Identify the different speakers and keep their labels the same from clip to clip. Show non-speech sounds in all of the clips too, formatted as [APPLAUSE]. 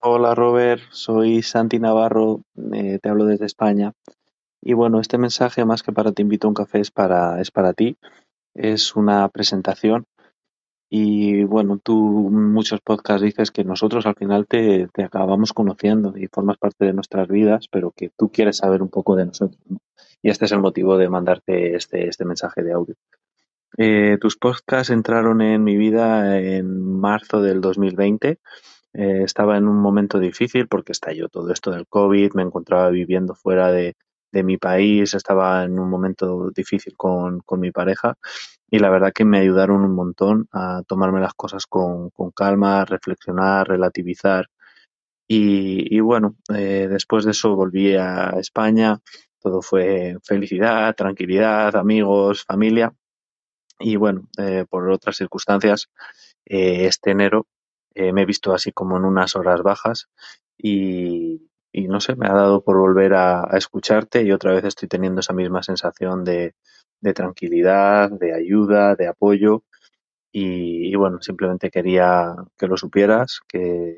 Speaker 1: Hola Robert, soy Santi Navarro, eh, te hablo desde España. Y bueno, este mensaje más que para te invito a un café es para, es para ti. Es una presentación y bueno, tú muchos podcasts dices que nosotros al final te, te acabamos conociendo y formas parte de nuestras vidas, pero que tú quieres saber un poco de nosotros, ¿no? Y este es el motivo de mandarte este, este mensaje de audio. Eh, tus podcasts entraron en mi vida en marzo del 2020 eh, estaba en un momento difícil porque estalló todo esto del COVID, me encontraba viviendo fuera de, de mi país, estaba en un momento difícil con, con, mi pareja y la verdad que me ayudaron un montón a tomarme las cosas con, con calma, reflexionar, relativizar y, y bueno, eh, después de eso volví a España, todo fue felicidad, tranquilidad, amigos, familia y bueno, eh, por otras circunstancias, eh, este enero eh, me he visto así como en unas horas bajas y, y no sé, me ha dado por volver a, escucharte y otra vez estoy teniendo esa misma sensación de, tranquilidad, de ayuda, de apoyo y, y, bueno, simplemente quería que lo supieras, que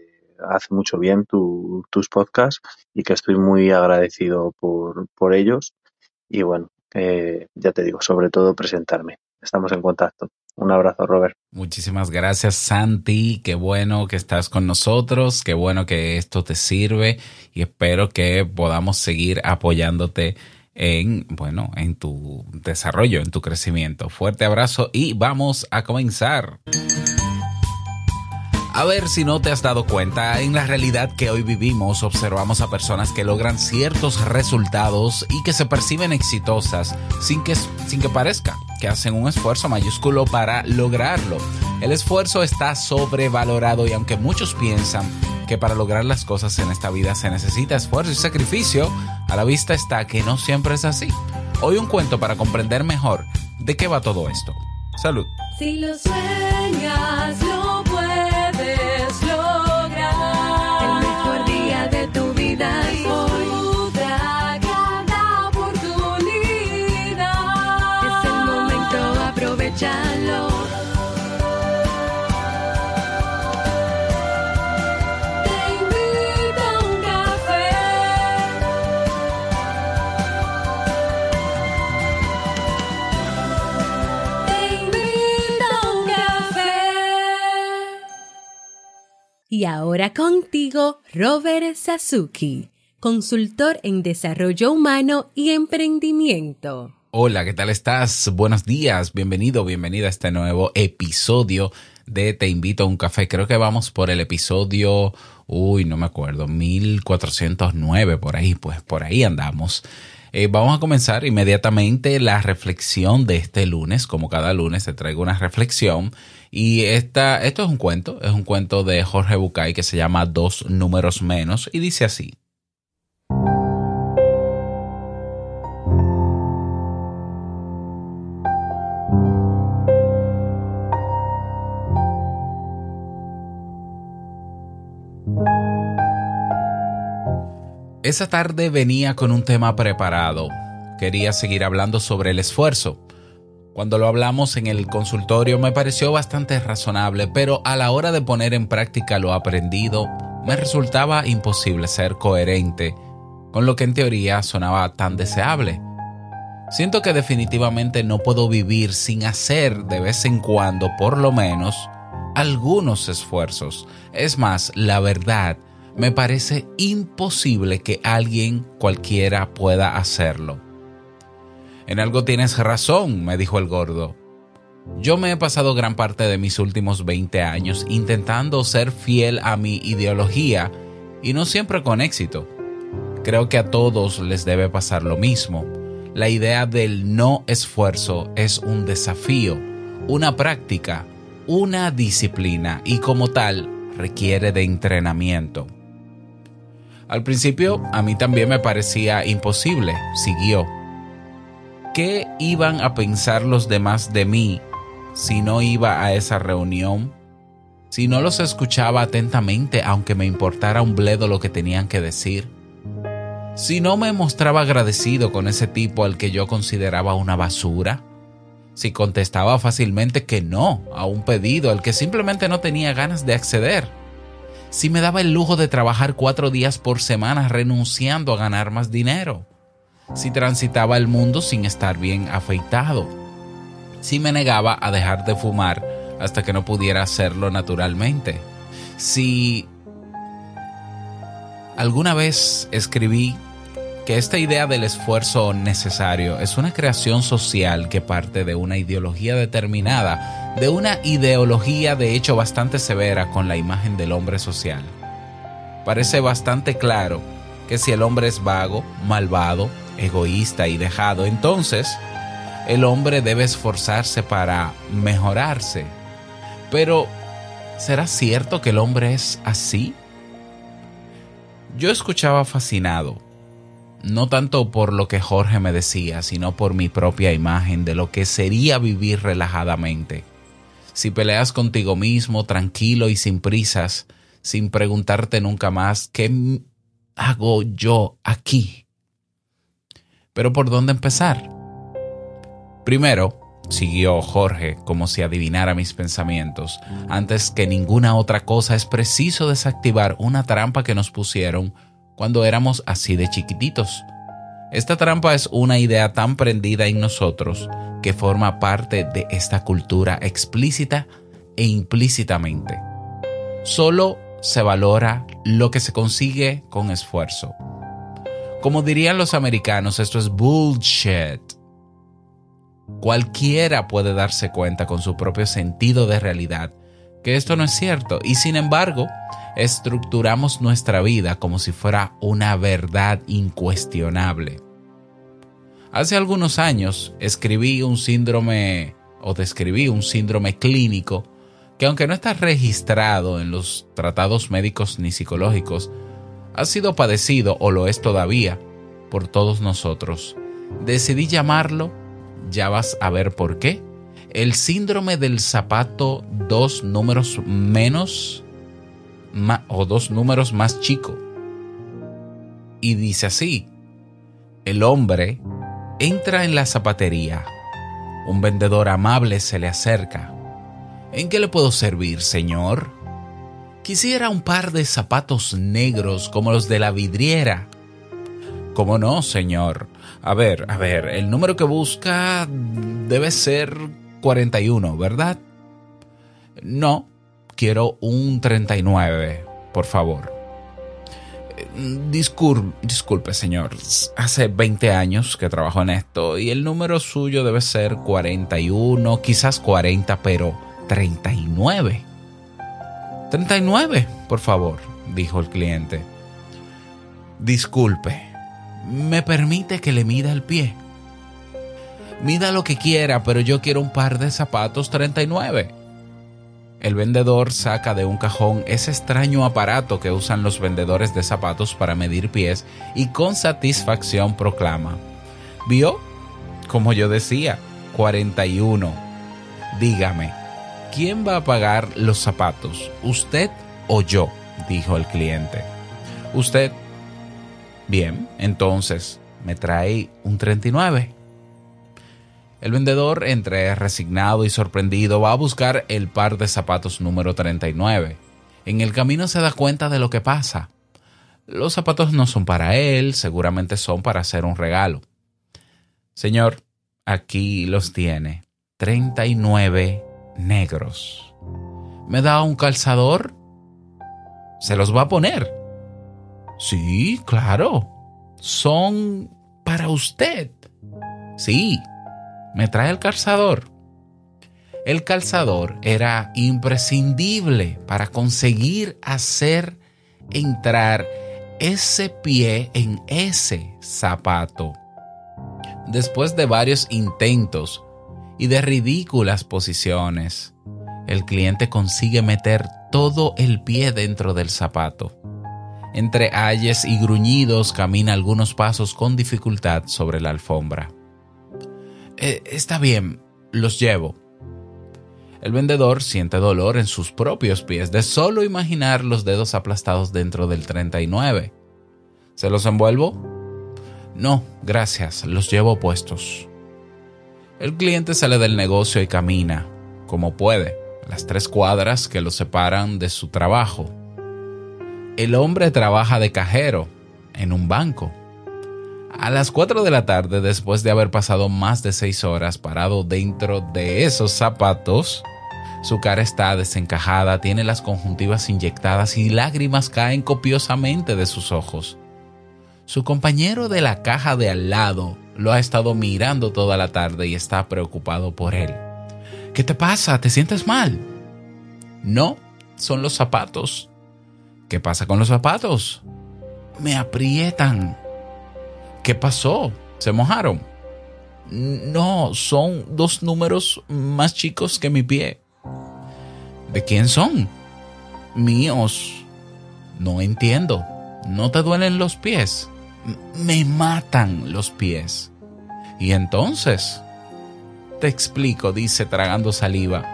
Speaker 1: hace mucho bien tu, tus podcasts y que estoy muy agradecido por, por ellos y bueno, eh, ya te digo, sobre todo presentarme. Estamos en contacto. Un abrazo, Robert.
Speaker 2: Muchísimas gracias, Santi. Qué bueno que estás con nosotros. Qué bueno que esto te sirve y espero que podamos seguir apoyándote en, bueno, en tu desarrollo, en tu crecimiento. Fuerte abrazo y vamos a comenzar. A ver si no te has dado cuenta, en la realidad que hoy vivimos observamos a personas que logran ciertos resultados y que se perciben exitosas sin que, sin que parezca que hacen un esfuerzo mayúsculo para lograrlo. El esfuerzo está sobrevalorado y aunque muchos piensan que para lograr las cosas en esta vida se necesita esfuerzo y sacrificio, a la vista está que no siempre es así. Hoy un cuento para comprender mejor de qué va todo esto. Salud.
Speaker 3: Si lo sueñas, lo
Speaker 4: Y ahora contigo, Robert Sasuki, consultor en desarrollo humano y emprendimiento.
Speaker 2: Hola, ¿qué tal estás? Buenos días, bienvenido, bienvenida a este nuevo episodio de Te invito a un café. Creo que vamos por el episodio, uy, no me acuerdo, 1409, por ahí, pues por ahí andamos. Eh, vamos a comenzar inmediatamente la reflexión de este lunes. Como cada lunes te traigo una reflexión. Y esta, esto es un cuento, es un cuento de Jorge Bucay que se llama Dos números menos y dice así. Esa tarde venía con un tema preparado. Quería seguir hablando sobre el esfuerzo. Cuando lo hablamos en el consultorio me pareció bastante razonable, pero a la hora de poner en práctica lo aprendido, me resultaba imposible ser coherente con lo que en teoría sonaba tan deseable. Siento que definitivamente no puedo vivir sin hacer de vez en cuando, por lo menos, algunos esfuerzos. Es más, la verdad, me parece imposible que alguien cualquiera pueda hacerlo. En algo tienes razón, me dijo el gordo. Yo me he pasado gran parte de mis últimos 20 años intentando ser fiel a mi ideología y no siempre con éxito. Creo que a todos les debe pasar lo mismo. La idea del no esfuerzo es un desafío, una práctica, una disciplina y como tal requiere de entrenamiento. Al principio a mí también me parecía imposible, siguió. ¿Qué iban a pensar los demás de mí si no iba a esa reunión? Si no los escuchaba atentamente aunque me importara un bledo lo que tenían que decir. Si no me mostraba agradecido con ese tipo al que yo consideraba una basura. Si contestaba fácilmente que no a un pedido al que simplemente no tenía ganas de acceder Si me daba el lujo de trabajar cuatro días por semana renunciando a ganar más dinero. Si transitaba el mundo sin estar bien afeitado. Si me negaba a dejar de fumar hasta que no pudiera hacerlo naturalmente. Si alguna vez escribí que esta idea del esfuerzo necesario es una creación social que parte de una ideología determinada, de una ideología de hecho bastante severa con la imagen del hombre social. Parece bastante claro que si el hombre es vago, malvado, egoísta y dejado, entonces el hombre debe esforzarse para mejorarse. Pero, ¿será cierto que el hombre es así? Yo escuchaba fascinado no tanto por lo que Jorge me decía, sino por mi propia imagen de lo que sería vivir relajadamente. Si peleas contigo mismo, tranquilo y sin prisas, sin preguntarte nunca más, ¿qué hago yo aquí? Pero ¿por dónde empezar? Primero, siguió Jorge como si adivinara mis pensamientos, antes que ninguna otra cosa es preciso desactivar una trampa que nos pusieron cuando éramos así de chiquititos. Esta trampa es una idea tan prendida en nosotros que forma parte de esta cultura explícita e implícitamente. Solo se valora lo que se consigue con esfuerzo. Como dirían los americanos, esto es bullshit. Cualquiera puede darse cuenta con su propio sentido de realidad que esto no es cierto y sin embargo estructuramos nuestra vida como si fuera una verdad incuestionable. Hace algunos años escribí un síndrome o describí un síndrome clínico que aunque no está registrado en los tratados médicos ni psicológicos, ha sido padecido o lo es todavía por todos nosotros. Decidí llamarlo, ya vas a ver por qué, el síndrome del zapato dos números menos o dos números más chico. Y dice así, el hombre entra en la zapatería. Un vendedor amable se le acerca. ¿En qué le puedo servir, señor? Quisiera un par de zapatos negros como los de la vidriera. ¿Cómo no, señor? A ver, a ver, el número que busca debe ser 41, ¿verdad? No, quiero un 39, por favor. Disculpe, disculpe, señor. Hace 20 años que trabajo en esto y el número suyo debe ser 41, quizás 40, pero 39. 39, por favor, dijo el cliente. Disculpe, ¿me permite que le mida el pie? Mida lo que quiera, pero yo quiero un par de zapatos 39. El vendedor saca de un cajón ese extraño aparato que usan los vendedores de zapatos para medir pies y con satisfacción proclama, ¿vio? Como yo decía, 41. Dígame, ¿quién va a pagar los zapatos? ¿Usted o yo? dijo el cliente. Usted. Bien, entonces, ¿me trae un 39? El vendedor, entre resignado y sorprendido, va a buscar el par de zapatos número 39. En el camino se da cuenta de lo que pasa. Los zapatos no son para él, seguramente son para hacer un regalo. Señor, aquí los tiene. 39 negros. ¿Me da un calzador? ¿Se los va a poner? Sí, claro. Son para usted. Sí, me trae el calzador. El calzador era imprescindible para conseguir hacer entrar ese pie en ese zapato. Después de varios intentos y de ridículas posiciones, el cliente consigue meter todo el pie dentro del zapato. Entre ayes y gruñidos camina algunos pasos con dificultad sobre la alfombra. Eh, está bien, los llevo. El vendedor siente dolor en sus propios pies de solo imaginar los dedos aplastados dentro del 39. ¿Se los envuelvo? No, gracias, los llevo puestos. El cliente sale del negocio y camina, como puede, las tres cuadras que lo separan de su trabajo. El hombre trabaja de cajero en un banco. A las 4 de la tarde, después de haber pasado más de 6 horas parado dentro de esos zapatos, su cara está desencajada, tiene las conjuntivas inyectadas y lágrimas caen copiosamente de sus ojos. Su compañero de la caja de al lado lo ha estado mirando toda la tarde y está preocupado por él. ¿Qué te pasa? ¿Te sientes mal? No, son los zapatos. ¿Qué pasa con los zapatos? Me aprietan. ¿Qué pasó? ¿Se mojaron? No, son dos números más chicos que mi pie. ¿De quién son? Míos. No entiendo. ¿No te duelen los pies? Me matan los pies. Y entonces, te explico, dice tragando saliva.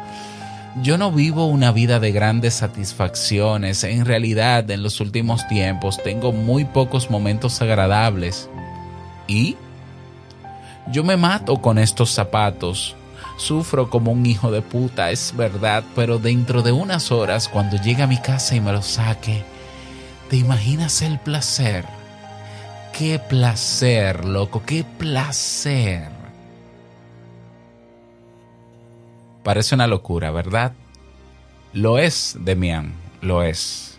Speaker 2: Yo no vivo una vida de grandes satisfacciones. En realidad, en los últimos tiempos tengo muy pocos momentos agradables. ¿Y? Yo me mato con estos zapatos. Sufro como un hijo de puta, es verdad, pero dentro de unas horas, cuando llegue a mi casa y me los saque, ¿te imaginas el placer? Qué placer, loco, qué placer. Parece una locura, ¿verdad? Lo es, Demian, lo es.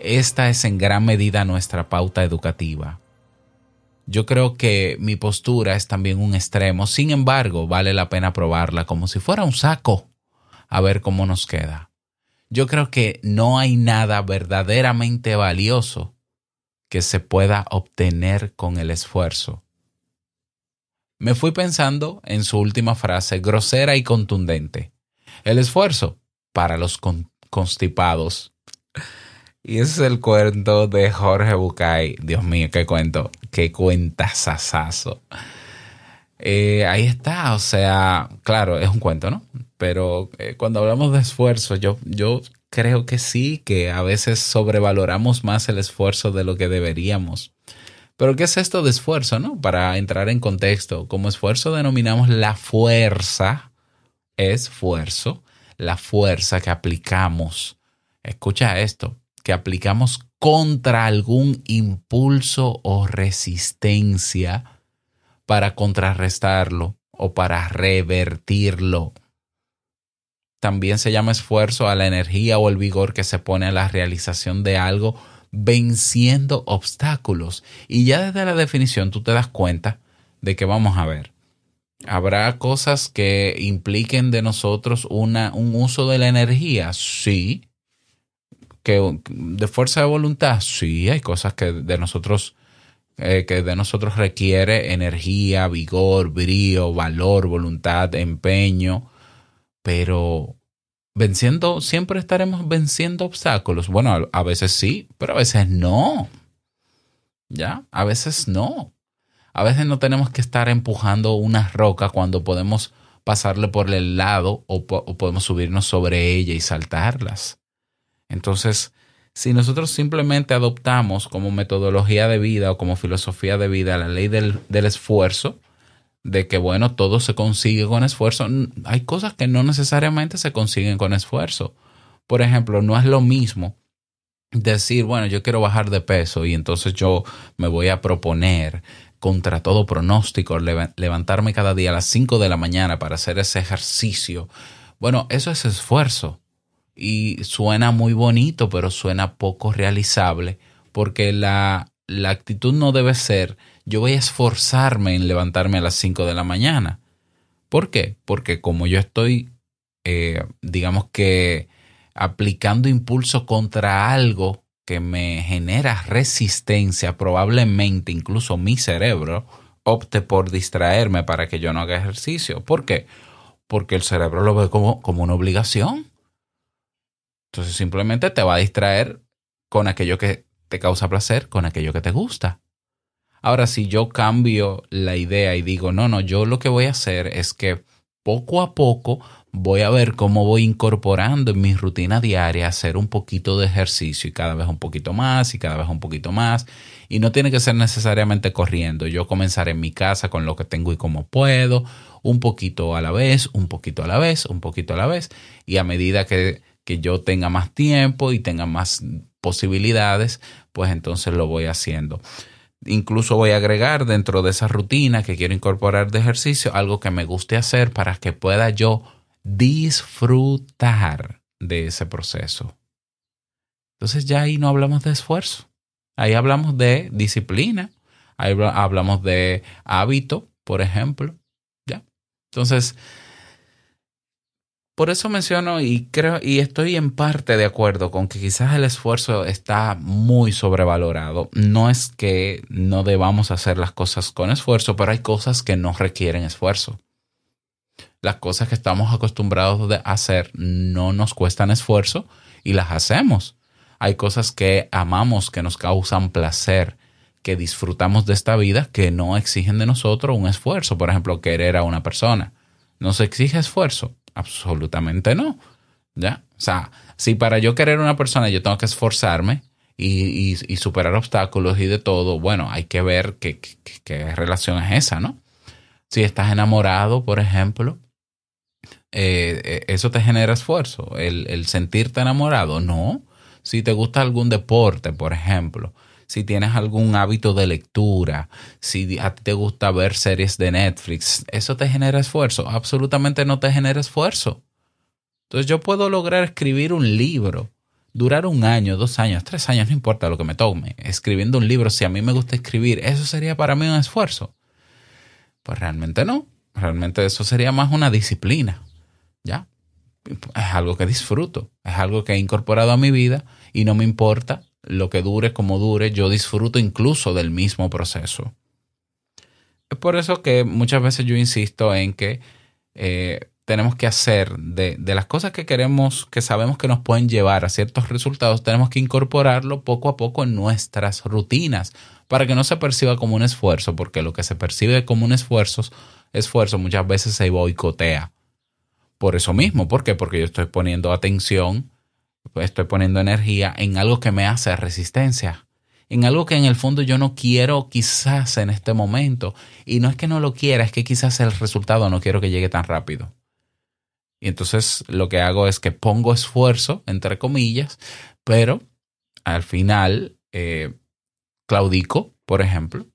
Speaker 2: Esta es en gran medida nuestra pauta educativa. Yo creo que mi postura es también un extremo, sin embargo, vale la pena probarla como si fuera un saco, a ver cómo nos queda. Yo creo que no hay nada verdaderamente valioso que se pueda obtener con el esfuerzo. Me fui pensando en su última frase, grosera y contundente. El esfuerzo para los con constipados. Y es el cuento de Jorge Bucay. Dios mío, qué cuento, qué cuentazazazo. Eh, ahí está, o sea, claro, es un cuento, ¿no? Pero eh, cuando hablamos de esfuerzo, yo, yo creo que sí, que a veces sobrevaloramos más el esfuerzo de lo que deberíamos. Pero ¿qué es esto de esfuerzo, no? Para entrar en contexto, como esfuerzo denominamos la fuerza, esfuerzo, la fuerza que aplicamos. Escucha esto, que aplicamos contra algún impulso o resistencia para contrarrestarlo o para revertirlo. También se llama esfuerzo a la energía o el vigor que se pone a la realización de algo venciendo obstáculos. Y ya desde la definición tú te das cuenta de que vamos a ver. ¿Habrá cosas que impliquen de nosotros una, un uso de la energía? Sí. ¿Que ¿De fuerza de voluntad? Sí, hay cosas que de nosotros, eh, que de nosotros requiere energía, vigor, brío, valor, voluntad, empeño. Pero venciendo, siempre estaremos venciendo obstáculos. Bueno, a, veces sí, pero a veces no. ¿Ya? A veces no. A veces no tenemos que estar empujando una roca cuando podemos pasarle por el lado o, o podemos subirnos sobre ella y saltarlas. Entonces, si nosotros simplemente adoptamos como metodología de vida o como filosofía de vida la ley del, del esfuerzo, de que, bueno, todo se consigue con esfuerzo. Hay cosas que no necesariamente se consiguen con esfuerzo. Por ejemplo, no es lo mismo decir, bueno, yo quiero bajar de peso y entonces yo me voy a proponer contra todo pronóstico levantarme cada día a las 5 de la mañana para hacer ese ejercicio. Bueno, eso es esfuerzo y suena muy bonito, pero suena poco realizable porque la, la actitud no debe ser yo voy a esforzarme en levantarme a las 5 de la mañana. ¿Por qué? Porque como yo estoy, eh, digamos que, aplicando impulso contra algo que me genera resistencia, probablemente incluso mi cerebro opte por distraerme para que yo no haga ejercicio. ¿Por qué? Porque el cerebro lo ve como, como una obligación. Entonces simplemente te va a distraer con aquello que te causa placer, con aquello que te gusta. Ahora, si yo cambio la idea y digo, no, no, yo lo que voy a hacer es que poco a poco voy a ver cómo voy incorporando en mi rutina diaria hacer un poquito de ejercicio y cada vez un poquito más y cada vez un poquito más. Y no tiene que ser necesariamente corriendo. Yo comenzaré en mi casa con lo que tengo y como puedo, un poquito a la vez, un poquito a la vez, un poquito a la vez. Y a medida que, que yo tenga más tiempo y tenga más posibilidades, pues entonces lo voy haciendo. Incluso voy a agregar dentro de esa rutina que quiero incorporar de ejercicio algo que me guste hacer para que pueda yo disfrutar de ese proceso. Entonces ya ahí no hablamos de esfuerzo, ahí hablamos de disciplina, ahí hablamos de hábito, por ejemplo. ¿ya? Entonces, por eso menciono y creo y estoy en parte de acuerdo con que quizás el esfuerzo está muy sobrevalorado. No es que no debamos hacer las cosas con esfuerzo, pero hay cosas que no requieren esfuerzo. Las cosas que estamos acostumbrados a hacer no nos cuestan esfuerzo y las hacemos. Hay cosas que amamos, que nos causan placer, que disfrutamos de esta vida, que no exigen de nosotros un esfuerzo. Por ejemplo, querer a una persona. ¿Nos exige esfuerzo? Absolutamente no. ¿Ya? O sea, si para yo querer una persona yo tengo que esforzarme y, superar obstáculos y de todo, bueno, hay que ver qué, qué, relación es esa, ¿no? Si estás enamorado, por ejemplo, eh, eh, ¿eso te genera esfuerzo? El, el sentirte enamorado, no. Si te gusta algún deporte, por ejemplo, si tienes algún hábito de lectura, si a ti te gusta ver series de Netflix, ¿eso te genera esfuerzo? Absolutamente no te genera esfuerzo. Entonces yo puedo lograr escribir un libro, durar un año, dos años, tres años, no importa lo que me tome, escribiendo un libro, si a mí me gusta escribir, ¿eso sería para mí un esfuerzo? Pues realmente no, realmente eso sería más una disciplina, ¿ya? Es algo que disfruto, es algo que he incorporado a mi vida y no me importa lo que dure como dure, yo disfruto incluso del mismo proceso. Es por eso que muchas veces yo insisto en que eh, tenemos que hacer de, de, las cosas que queremos, que sabemos que nos pueden llevar a ciertos resultados, tenemos que incorporarlo poco a poco en nuestras rutinas para que no se perciba como un esfuerzo, porque lo que se percibe como un esfuerzo, esfuerzo muchas veces se boicotea. Por eso mismo, ¿por qué? Porque yo estoy poniendo atención estoy poniendo energía en algo que me hace resistencia, en algo que en el fondo yo no quiero quizás en este momento. Y no es que no lo quiera, es que quizás el resultado no quiero que llegue tan rápido. Y entonces lo que hago es que pongo esfuerzo, entre comillas, pero al final eh, claudico, por ejemplo,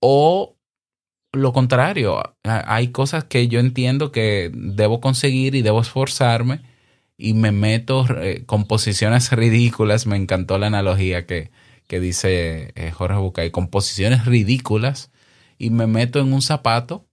Speaker 2: o lo contrario, hay cosas que yo entiendo que debo conseguir y debo esforzarme y me meto eh, con posiciones ridículas. Me encantó la analogía que, que dice eh, Jorge Bucay, con posiciones ridículas. Y me meto en un zapato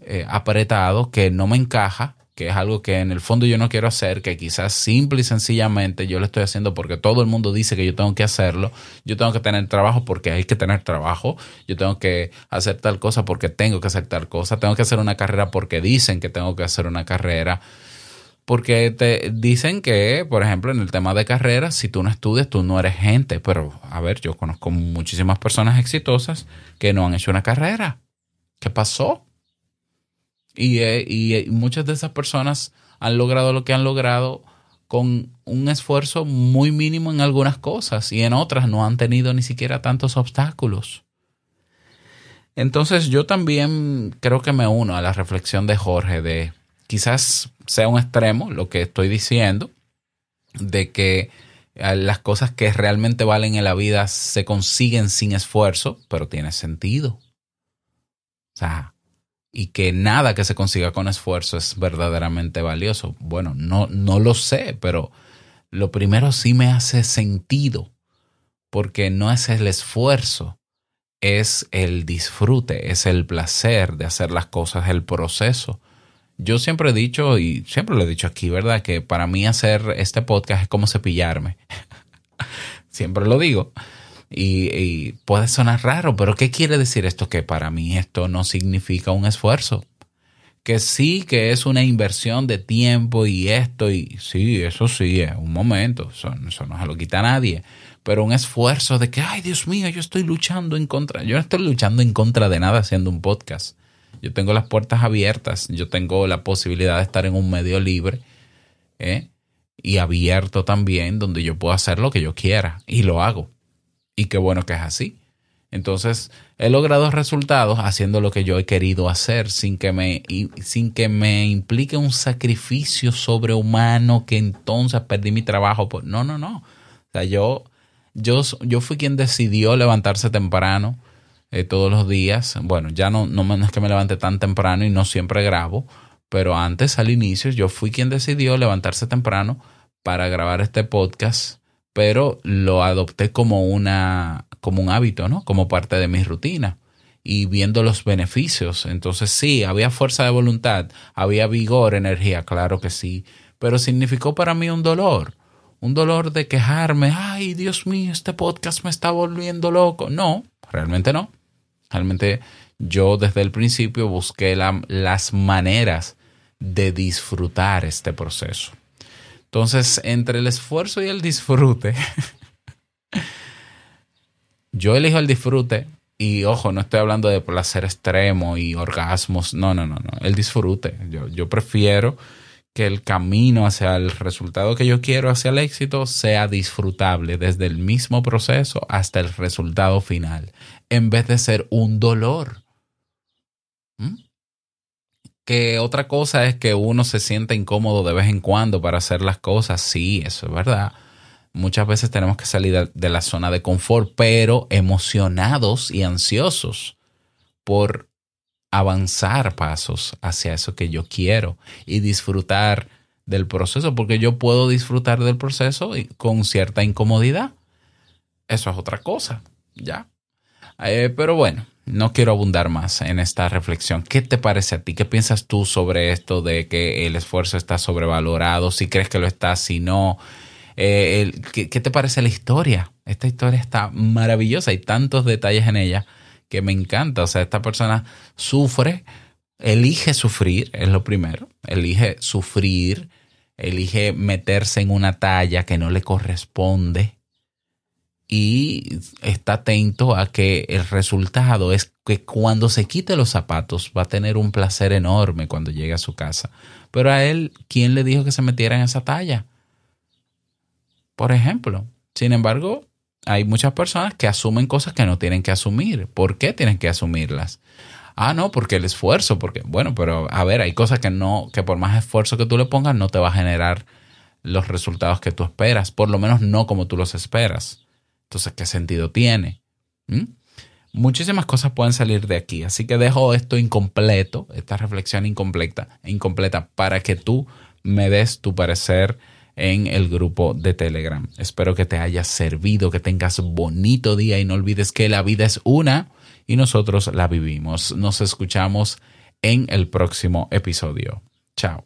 Speaker 2: eh, apretado que no me encaja, que es algo que en el fondo yo no quiero hacer, que quizás simple y sencillamente yo lo estoy haciendo porque todo el mundo dice que yo tengo que hacerlo, yo tengo que tener trabajo porque hay que tener trabajo, yo tengo que hacer tal cosa porque tengo que hacer tal cosa, tengo que hacer una carrera porque dicen que tengo que hacer una carrera porque te dicen que, por ejemplo, en el tema de carreras, si tú no estudias, tú no eres gente. Pero, a ver, yo conozco muchísimas personas exitosas que no han hecho una carrera. ¿Qué pasó? Y, eh, y eh, muchas de esas personas han logrado lo que han logrado con un esfuerzo muy mínimo en algunas cosas y en otras no han tenido ni siquiera tantos obstáculos. Entonces yo también creo que me uno a la reflexión de Jorge de quizás sea un extremo lo que estoy diciendo, de que eh, las cosas que realmente valen en la vida se consiguen sin esfuerzo, pero tiene sentido. O sea, y que nada que se consiga con esfuerzo es verdaderamente valioso. Bueno, no, no lo sé, pero lo primero sí me hace sentido, porque no es el esfuerzo, es el disfrute, es el placer de hacer las cosas, el proceso yo siempre he dicho, y siempre lo he dicho aquí, ¿verdad? Que para mí hacer este podcast es como cepillarme. [LAUGHS] siempre lo digo. Y, puede sonar raro, pero ¿qué quiere decir esto? Que para mí esto no significa un esfuerzo. Que sí, que es una inversión de tiempo y esto, y sí, eso sí, es un momento, eso, eso no se lo quita a nadie. Pero un esfuerzo de que, ay Dios mío, yo estoy luchando en contra, yo no estoy luchando en contra de nada haciendo un podcast yo tengo las puertas abiertas, yo tengo la posibilidad de estar en un medio libre ¿eh? y abierto también donde yo puedo hacer lo que yo quiera y lo hago. Y qué bueno que es así. Entonces, he logrado resultados haciendo lo que yo he querido hacer sin que me, sin que me implique un sacrificio sobrehumano que entonces perdí mi trabajo. No, no, no. O sea, yo yo, yo fui quien decidió levantarse temprano eh, todos los días. Bueno, ya no, no, es que me levante tan temprano y no siempre grabo, pero antes, al inicio, yo fui quien decidió levantarse temprano para grabar este podcast, pero lo adopté como una, como un hábito, ¿no? Como parte de mi rutina y viendo los beneficios. Entonces sí, había fuerza de voluntad, había vigor, energía, claro que sí, pero significó para mí un dolor, un dolor de quejarme, ay Dios mío, este podcast me está volviendo loco. No, realmente no. Realmente yo desde el principio busqué las maneras de disfrutar este proceso. Entonces, entre el esfuerzo y el disfrute, [LAUGHS] yo elijo el disfrute y ojo, no estoy hablando de placer extremo y orgasmos, no, no, no, no, el disfrute. Yo, yo prefiero que el camino hacia el resultado que yo quiero, hacia el éxito, sea disfrutable desde el mismo proceso hasta el resultado final, en vez de ser un dolor. ¿Mm? Que otra cosa es que uno se sienta incómodo de vez en cuando para hacer las cosas. Sí, eso es verdad. Muchas veces tenemos que salir de la zona de confort, pero emocionados y ansiosos por avanzar pasos hacia eso que yo quiero y disfrutar del proceso, porque yo puedo disfrutar del proceso con cierta incomodidad. Eso es otra cosa, ¿ya? Eh, pero bueno, no quiero abundar más en esta reflexión. ¿Qué te parece a ti? ¿Qué piensas tú sobre esto de que el esfuerzo está sobrevalorado? Si crees que lo está, si no. Eh, ¿qué, te parece la historia? Esta historia está maravillosa. Hay tantos detalles en ella que me encanta. O sea, esta persona sufre, elige sufrir, es lo primero. Elige sufrir, elige meterse en una talla que no le corresponde y está atento a que el resultado es que cuando se quite los zapatos va a tener un placer enorme cuando llegue a su casa. Pero a él, ¿quién le dijo que se metiera en esa talla? Por ejemplo. Sin embargo, hay muchas personas que asumen cosas que no tienen que asumir. ¿Por qué tienen que asumirlas? Ah, no, porque el esfuerzo, porque, bueno, pero a ver, hay cosas que no, que por más esfuerzo que tú le pongas, no te va a generar los resultados que tú esperas, por lo menos no como tú los esperas. Entonces, ¿qué sentido tiene? ¿Mm? Muchísimas cosas pueden salir de aquí, así que dejo esto incompleto, esta reflexión incompleta, incompleta para que tú me des tu parecer en el grupo de Telegram. Espero que te haya servido, que tengas bonito día y no olvides que la vida es una y nosotros la vivimos. Nos escuchamos en el próximo episodio. Chao.